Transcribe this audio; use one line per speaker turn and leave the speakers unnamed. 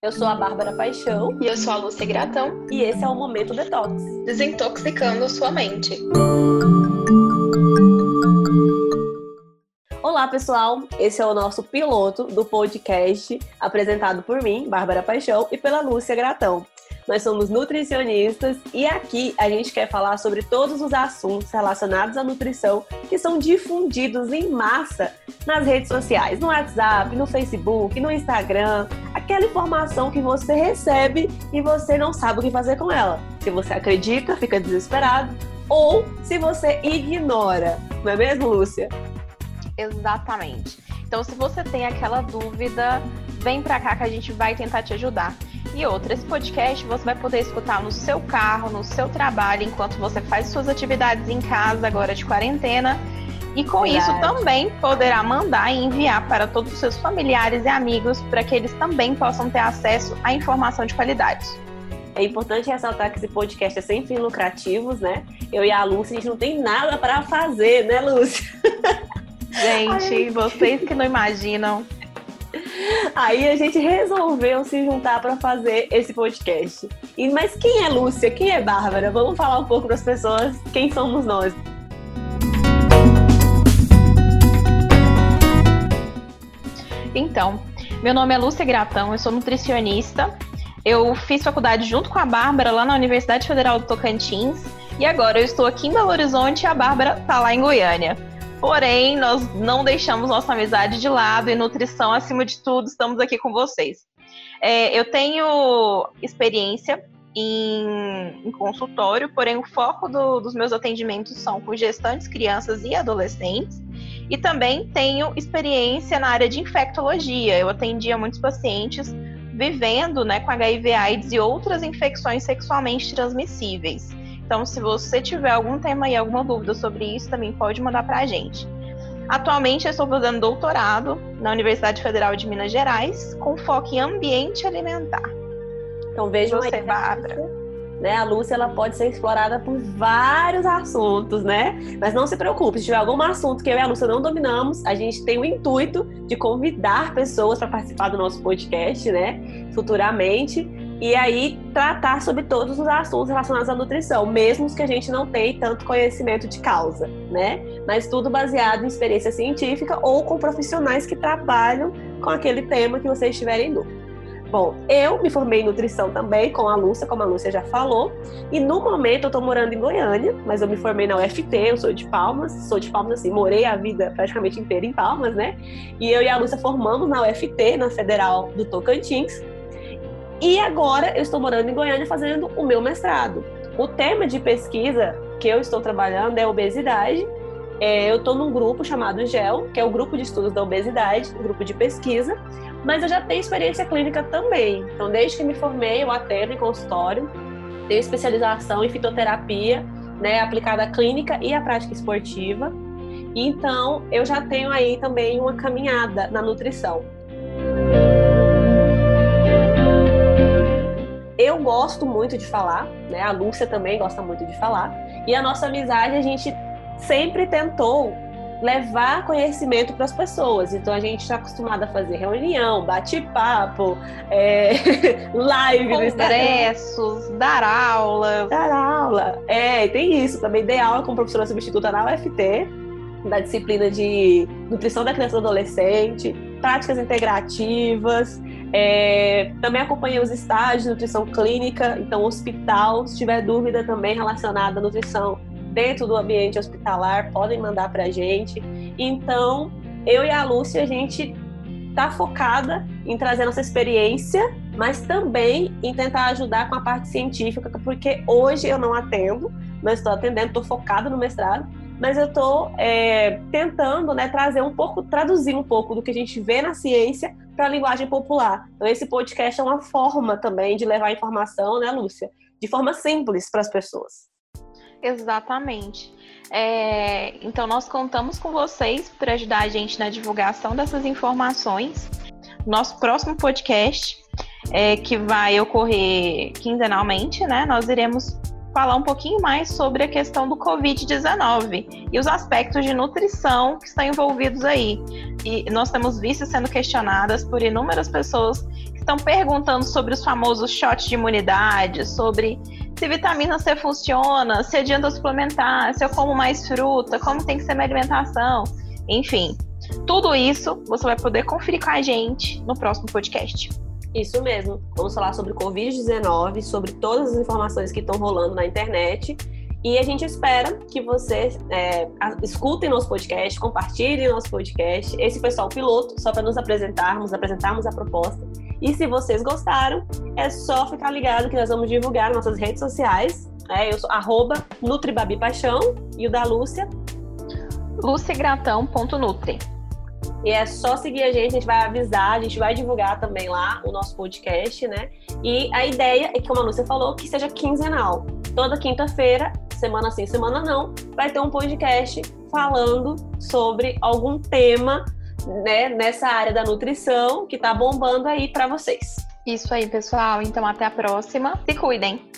Eu sou a Bárbara Paixão.
E eu sou a Lúcia Gratão.
E esse é o Momento Detox
Desintoxicando sua mente.
Olá, pessoal! Esse é o nosso piloto do podcast apresentado por mim, Bárbara Paixão, e pela Lúcia Gratão. Nós somos nutricionistas e aqui a gente quer falar sobre todos os assuntos relacionados à nutrição que são difundidos em massa nas redes sociais, no WhatsApp, no Facebook, no Instagram, aquela informação que você recebe e você não sabe o que fazer com ela. Se você acredita, fica desesperado, ou se você ignora, não é mesmo, Lúcia?
Exatamente. Então, se você tem aquela dúvida, vem pra cá que a gente vai tentar te ajudar. E outra, esse podcast você vai poder escutar no seu carro, no seu trabalho, enquanto você faz suas atividades em casa agora de quarentena. E com Verdade. isso também poderá mandar e enviar para todos os seus familiares e amigos para que eles também possam ter acesso à informação de qualidade.
É importante ressaltar que esse podcast é sem fins lucrativos, né? Eu e a Lúcia, a gente não tem nada para fazer, né, Lúcia?
Gente, vocês que não imaginam,
Aí a gente resolveu se juntar para fazer esse podcast. E mas quem é Lúcia? Quem é Bárbara? Vamos falar um pouco para as pessoas quem somos nós.
Então, meu nome é Lúcia Gratão, eu sou nutricionista. Eu fiz faculdade junto com a Bárbara lá na Universidade Federal do Tocantins. E agora eu estou aqui em Belo Horizonte e a Bárbara está lá em Goiânia. Porém, nós não deixamos nossa amizade de lado e nutrição acima de tudo, estamos aqui com vocês. É, eu tenho experiência em, em, consultório, porém o foco do, dos meus atendimentos são com gestantes, crianças e adolescentes. E também tenho experiência na área de infectologia. Eu atendia muitos pacientes vivendo né, com HIV/AIDS e outras infecções sexualmente transmissíveis. Então, se você tiver algum tema e alguma dúvida sobre isso, também pode mandar para a gente. Atualmente, eu estou fazendo doutorado na Universidade Federal de Minas Gerais, com foco em ambiente alimentar.
Então, veja você, aí, Bárbara. Né? A Lúcia ela pode ser explorada por vários assuntos, né? Mas não se preocupe, se tiver algum assunto que eu e a Lúcia não dominamos, a gente tem o intuito de convidar pessoas para participar do nosso podcast, né? Futuramente e aí tratar sobre todos os assuntos relacionados à nutrição, mesmo que a gente não tenha tanto conhecimento de causa, né? Mas tudo baseado em experiência científica ou com profissionais que trabalham com aquele tema que vocês tiverem dúvida. Bom, eu me formei em nutrição também com a Lúcia, como a Lúcia já falou, e no momento eu tô morando em Goiânia, mas eu me formei na UFT, eu sou de Palmas, sou de Palmas assim, morei a vida praticamente inteira em Palmas, né? E eu e a Lúcia formamos na UFT, na Federal do Tocantins, e agora eu estou morando em Goiânia fazendo o meu mestrado. O tema de pesquisa que eu estou trabalhando é obesidade. É, eu estou num grupo chamado GEL, que é o grupo de estudos da obesidade, um grupo de pesquisa, mas eu já tenho experiência clínica também. Então, desde que me formei, eu atendo em consultório, tenho especialização em fitoterapia, né, aplicada à clínica e à prática esportiva. Então, eu já tenho aí também uma caminhada na nutrição. Eu gosto muito de falar, né? A Lúcia também gosta muito de falar. E a nossa amizade, a gente sempre tentou levar conhecimento para as pessoas. Então a gente está acostumado a fazer reunião, bate-papo, é, live
congressos, dar aulas.
Dar aula. É, tem isso também. Dei aula como professora substituta na UFT, da disciplina de nutrição da criança e do adolescente, práticas integrativas. É, também acompanhei os estágios de nutrição clínica, então hospital. Se tiver dúvida também relacionada à nutrição dentro do ambiente hospitalar, podem mandar para a gente. Então, eu e a Lúcia, a gente está focada em trazer nossa experiência, mas também em tentar ajudar com a parte científica, porque hoje eu não atendo, não estou atendendo, estou focada no mestrado, mas eu estou é, tentando né, trazer um pouco, traduzir um pouco do que a gente vê na ciência para a linguagem popular. Então, esse podcast é uma forma também de levar informação, né, Lúcia? De forma simples para as pessoas.
Exatamente. É, então, nós contamos com vocês para ajudar a gente na divulgação dessas informações. Nosso próximo podcast, é, que vai ocorrer quinzenalmente, né? Nós iremos falar um pouquinho mais sobre a questão do Covid-19 e os aspectos de nutrição que estão envolvidos aí. E nós temos visto sendo questionadas por inúmeras pessoas que estão perguntando sobre os famosos shots de imunidade, sobre se vitamina C funciona, se adianta suplementar, se eu como mais fruta, como tem que ser minha alimentação, enfim. Tudo isso você vai poder conferir com a gente no próximo podcast.
Isso mesmo. Vamos falar sobre Covid-19, sobre todas as informações que estão rolando na internet. E a gente espera que vocês é, escutem nosso podcast, compartilhem nosso podcast. Esse foi só o piloto, só para nos apresentarmos, apresentarmos a proposta. E se vocês gostaram, é só ficar ligado que nós vamos divulgar nossas redes sociais. É, eu sou arroba NutriBabiPaixão e o da Lúcia.
luciagratão.nutri.
E é só seguir a gente, a gente vai avisar, a gente vai divulgar também lá o nosso podcast, né? E a ideia é que, como a Lúcia falou, que seja quinzenal. Toda quinta-feira, semana sim, semana não, vai ter um podcast falando sobre algum tema né, nessa área da nutrição que tá bombando aí para vocês.
Isso aí, pessoal. Então, até a próxima. Se cuidem.